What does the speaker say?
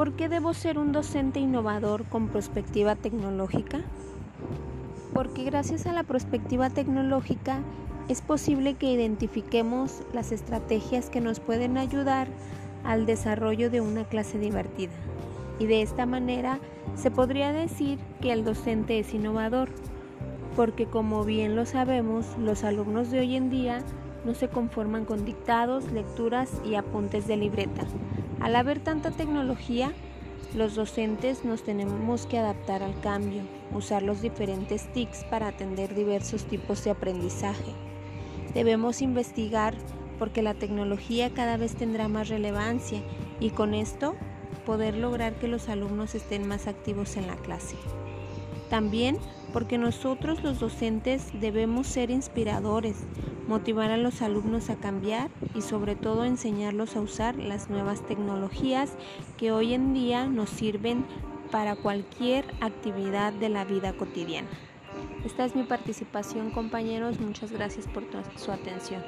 ¿Por qué debo ser un docente innovador con perspectiva tecnológica? Porque gracias a la perspectiva tecnológica es posible que identifiquemos las estrategias que nos pueden ayudar al desarrollo de una clase divertida. Y de esta manera se podría decir que el docente es innovador, porque como bien lo sabemos, los alumnos de hoy en día no se conforman con dictados, lecturas y apuntes de libreta. Al haber tanta tecnología, los docentes nos tenemos que adaptar al cambio, usar los diferentes TICs para atender diversos tipos de aprendizaje. Debemos investigar porque la tecnología cada vez tendrá más relevancia y con esto poder lograr que los alumnos estén más activos en la clase. También porque nosotros los docentes debemos ser inspiradores, motivar a los alumnos a cambiar y sobre todo enseñarlos a usar las nuevas tecnologías que hoy en día nos sirven para cualquier actividad de la vida cotidiana. Esta es mi participación compañeros, muchas gracias por su atención.